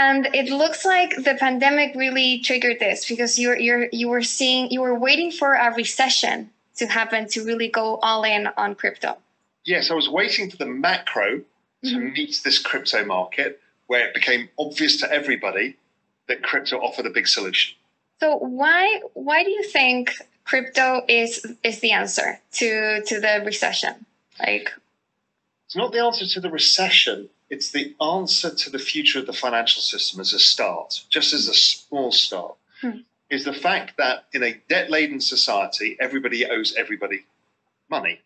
And it looks like the pandemic really triggered this because you're you're you were seeing you were waiting for a recession to happen to really go all in on crypto. Yes, I was waiting for the macro to mm-hmm. meet this crypto market where it became obvious to everybody that crypto offered a big solution. So why why do you think crypto is is the answer to to the recession? Like it's not the answer to the recession. It's the answer to the future of the financial system as a start, just as a small start. Hmm. Is the fact that in a debt laden society, everybody owes everybody money.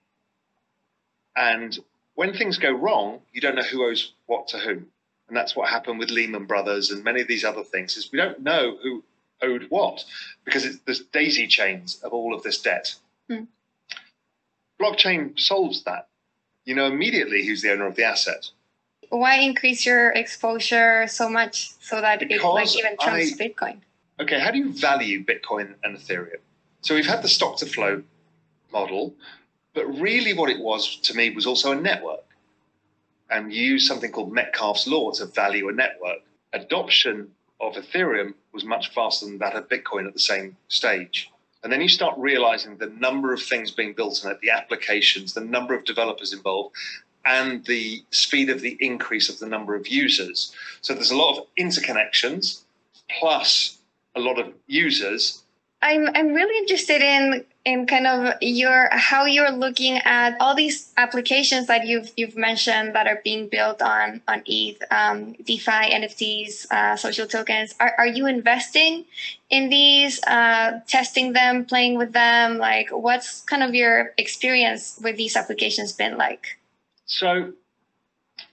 And when things go wrong, you don't know who owes what to whom. And that's what happened with Lehman Brothers and many of these other things is we don't know who owed what because it's, there's daisy chains of all of this debt. Hmm. Blockchain solves that. You know immediately who's the owner of the asset. Why increase your exposure so much so that because it like even trumps I, Bitcoin? Okay, how do you value Bitcoin and Ethereum? So we've had the stock to flow model, but really what it was to me was also a network and use something called Metcalfe's law to value a network. Adoption of Ethereum was much faster than that of Bitcoin at the same stage. And then you start realizing the number of things being built on it, the applications, the number of developers involved, and the speed of the increase of the number of users. So there's a lot of interconnections plus a lot of users. I'm, I'm really interested in in kind of your how you're looking at all these applications that you've you've mentioned that are being built on on ETH, um, DeFi, NFTs, uh, social tokens. Are are you investing in these, uh, testing them, playing with them? Like, what's kind of your experience with these applications been like? So,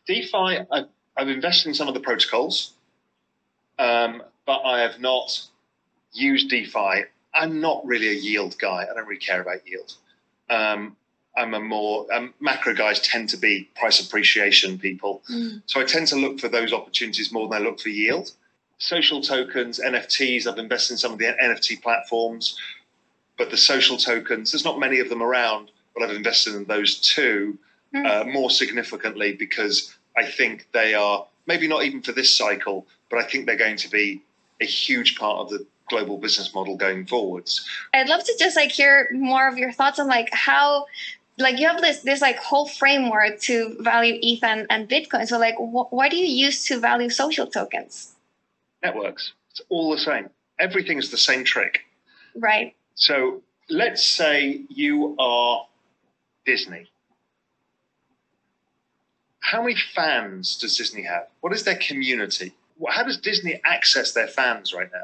DeFi, I've, I've invested in some of the protocols, um, but I have not used DeFi I'm not really a yield guy. I don't really care about yield. Um, I'm a more um, macro guys tend to be price appreciation people, mm. so I tend to look for those opportunities more than I look for yield. Social tokens, NFTs. I've invested in some of the NFT platforms, but the social tokens, there's not many of them around. But I've invested in those too. Uh, more significantly because I think they are maybe not even for this cycle, but I think they're going to be a huge part of the global business model going forwards. I'd love to just like hear more of your thoughts on like how like you have this this like whole framework to value ETH and, and Bitcoin. So like wh- what do you use to value social tokens? Networks. It's all the same. Everything is the same trick. Right. So let's say you are Disney. How many fans does Disney have? What is their community? How does Disney access their fans right now?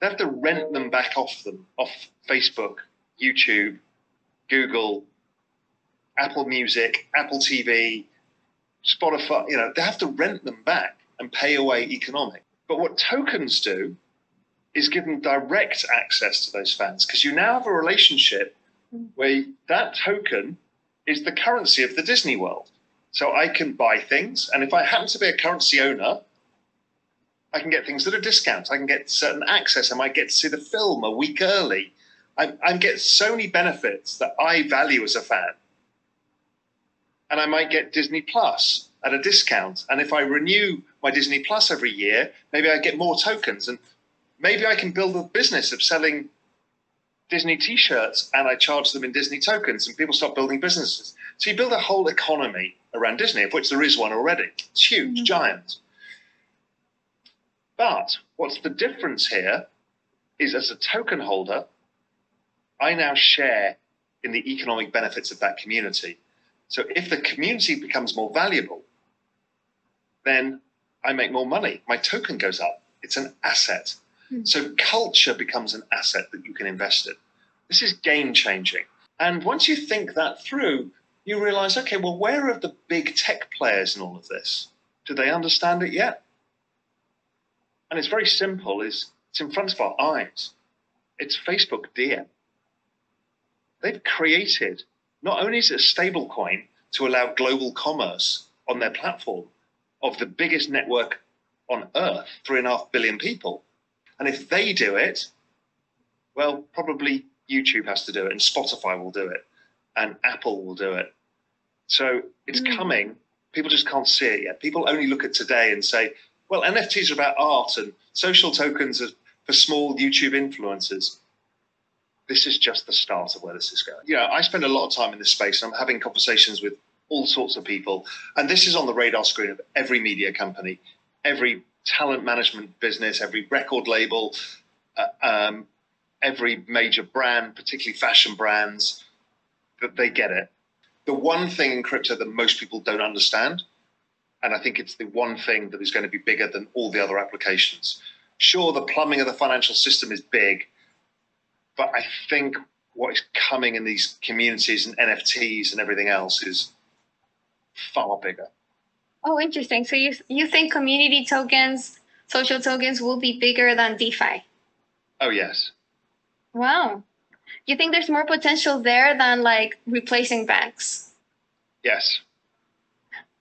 They have to rent them back off them, off Facebook, YouTube, Google, Apple Music, Apple TV, Spotify. You know, they have to rent them back and pay away economic. But what tokens do is give them direct access to those fans because you now have a relationship mm. where that token is the currency of the Disney world. So I can buy things, and if I happen to be a currency owner, I can get things at a discount. I can get certain access. I might get to see the film a week early. I, I get so many benefits that I value as a fan. And I might get Disney Plus at a discount. And if I renew my Disney Plus every year, maybe I get more tokens. And maybe I can build a business of selling Disney t shirts and I charge them in Disney tokens and people start building businesses. So you build a whole economy around Disney, of which there is one already. It's huge, mm-hmm. giant. But what's the difference here is as a token holder, I now share in the economic benefits of that community. So if the community becomes more valuable, then I make more money. My token goes up. It's an asset. Mm. So culture becomes an asset that you can invest in. This is game changing. And once you think that through, you realize, okay, well, where are the big tech players in all of this? Do they understand it yet? and it's very simple, is it's in front of our eyes. It's Facebook Diem. They've created not only is it a stable coin to allow global commerce on their platform of the biggest network on earth, three and a half billion people. And if they do it, well, probably YouTube has to do it, and Spotify will do it, and Apple will do it. So it's mm. coming. People just can't see it yet. People only look at today and say, well, NFTs are about art and social tokens are for small YouTube influencers. This is just the start of where this is going. You know, I spend a lot of time in this space. I'm having conversations with all sorts of people, and this is on the radar screen of every media company, every talent management business, every record label, uh, um, every major brand, particularly fashion brands, that they get it. The one thing in crypto that most people don't understand, and I think it's the one thing that is going to be bigger than all the other applications. Sure, the plumbing of the financial system is big, but I think what is coming in these communities and NFTs and everything else is far bigger. Oh, interesting. So you you think community tokens, social tokens will be bigger than DeFi? Oh yes. Wow. You think there's more potential there than like replacing banks? Yes.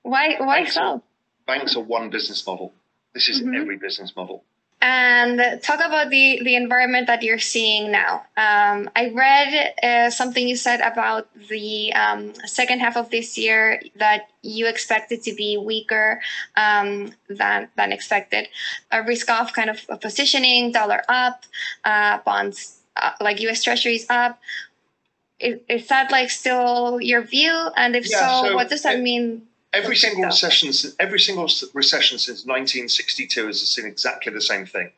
Why why banks so? Are, banks are one business model. This is Mhm. every business model. and talk about the the environment that you're seeing now. Um, I read uh, something you said about the um, second half of this year that you expect it to be weaker um, than than expected. A risk off kind of positioning, dollar up, uh, bonds uh, like U.S. Treasuries up. Is, is that like still your view? And if Yeah, so, so what does that it- mean? Every single crypto? recession, every single recession since 1962 has seen exactly the same thing.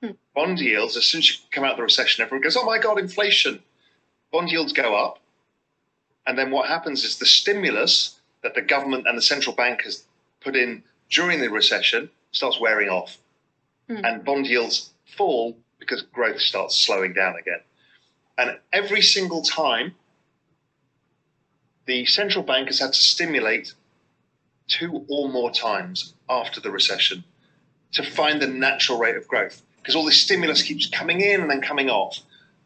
Hmm. Bond yields, as soon as you come out of the recession, everyone goes, "Oh my God, inflation!" Bond yields go up, and then what happens is the stimulus that the government and the central bank has put in during the recession starts wearing off, Hmm. and bond yields fall because growth starts slowing down again. And every single time, the central bank has had to stimulate two or more times after the recession to find the natural rate of growth because all this stimulus keeps coming in and then coming off.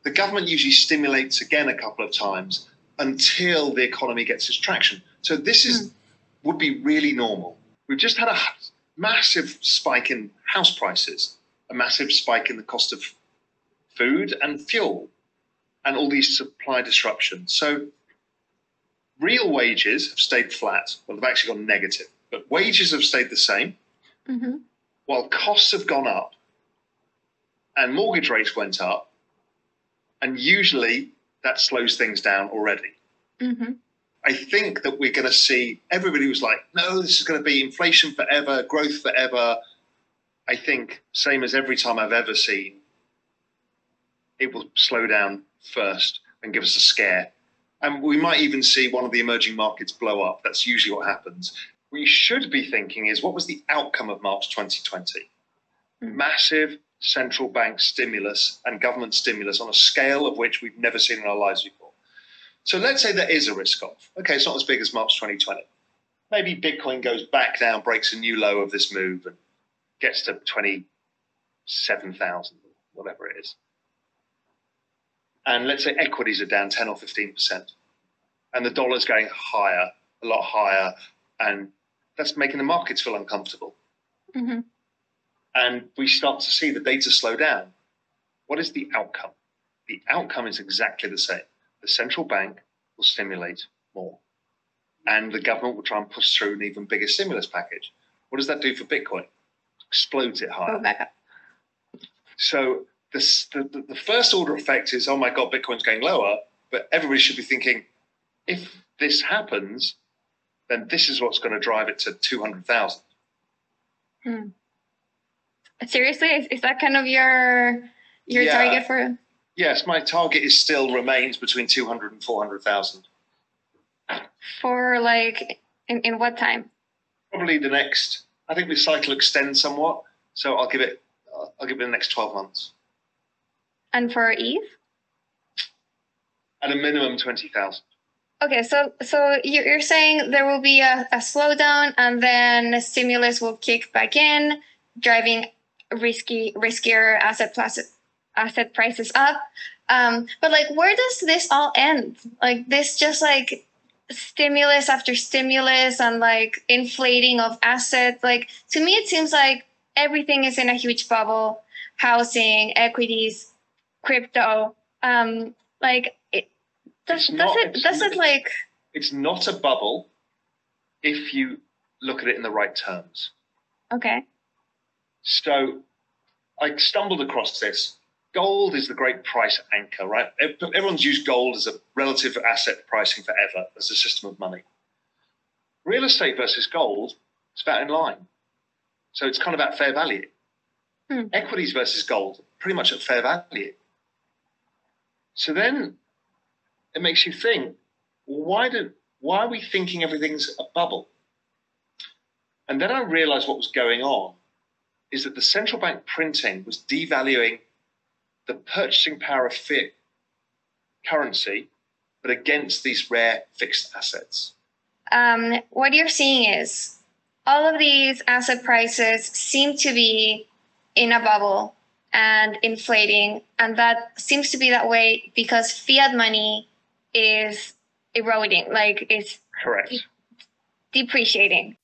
The government usually stimulates again a couple of times until the economy gets its traction. So this is hmm. would be really normal. We've just had a massive spike in house prices, a massive spike in the cost of food and fuel, and all these supply disruptions. So real wages have stayed flat. Well, they've actually gone negative, but wages have stayed the same Mm-hmm. while costs have gone up and mortgage rates went up. And usually that slows things down already. Mm-hmm. I think that we're going to see everybody was like, no, this is going to be inflation forever, growth forever. I think, same as every time I've ever seen, it will slow down first and give us a scare. And we might even see one of the emerging markets blow up. That's usually what happens. What you should be thinking is what was the outcome of March 2020? Mm. Massive central bank stimulus and government stimulus on a scale of which we've never seen in our lives before. So let's say there is a risk off. Okay, it's not as big as March 2020. Maybe Bitcoin goes back down, breaks a new low of this move, and gets to 27,000, whatever it is. And let's say equities are down 10 or 15%, and the dollar's going higher, a lot higher, and that's making the markets feel uncomfortable. Mm-hmm. And we start to see the data slow down. What is the outcome? The outcome is exactly the same. The central bank will stimulate more, and the government will try and push through an even bigger stimulus package. What does that do for Bitcoin? Explodes it higher. Up. So this, the, the, the first order effect is, oh my God, Bitcoin's going lower. But everybody should be thinking, if this happens, then this is what's going to drive it to 200,000. Hmm. Seriously, is, is that kind of your your Yeah. target for? Yes, my target is still remains between 200 and 400,000. for like in, in what time Probably the next, I think the cycle extends somewhat. So I'll give it, I'll give it the next 12 months. and for eve At a minimum 20,000. okay so so you- you're saying there will be a, a slowdown and then a stimulus will kick back in driving risky riskier asset prices asset prices up um but like where does this all end like this just like stimulus after stimulus and like inflating of assets like to me it seems like everything is in a huge bubble housing equities crypto um like it does, does not- it does it like It's not a bubble if you look at it in the right terms. okay So I stumbled across this. Gold is the great price anchor, right? Everyone's used gold as a relative asset pricing forever as a system of money. Real estate versus gold is about in line. So it's kind of at fair value. Hmm. Equities versus gold, pretty much at fair value. So then it makes you think, why do why are we thinking everything's a bubble? And then I realized what was going on is that the central bank printing was devaluing the purchasing power of fiat currency, but against these rare fixed assets. Um, what you're seeing is all of these asset prices seem to be in a bubble and inflating, and that seems to be that way because fiat money is eroding, like it's correct depreciating.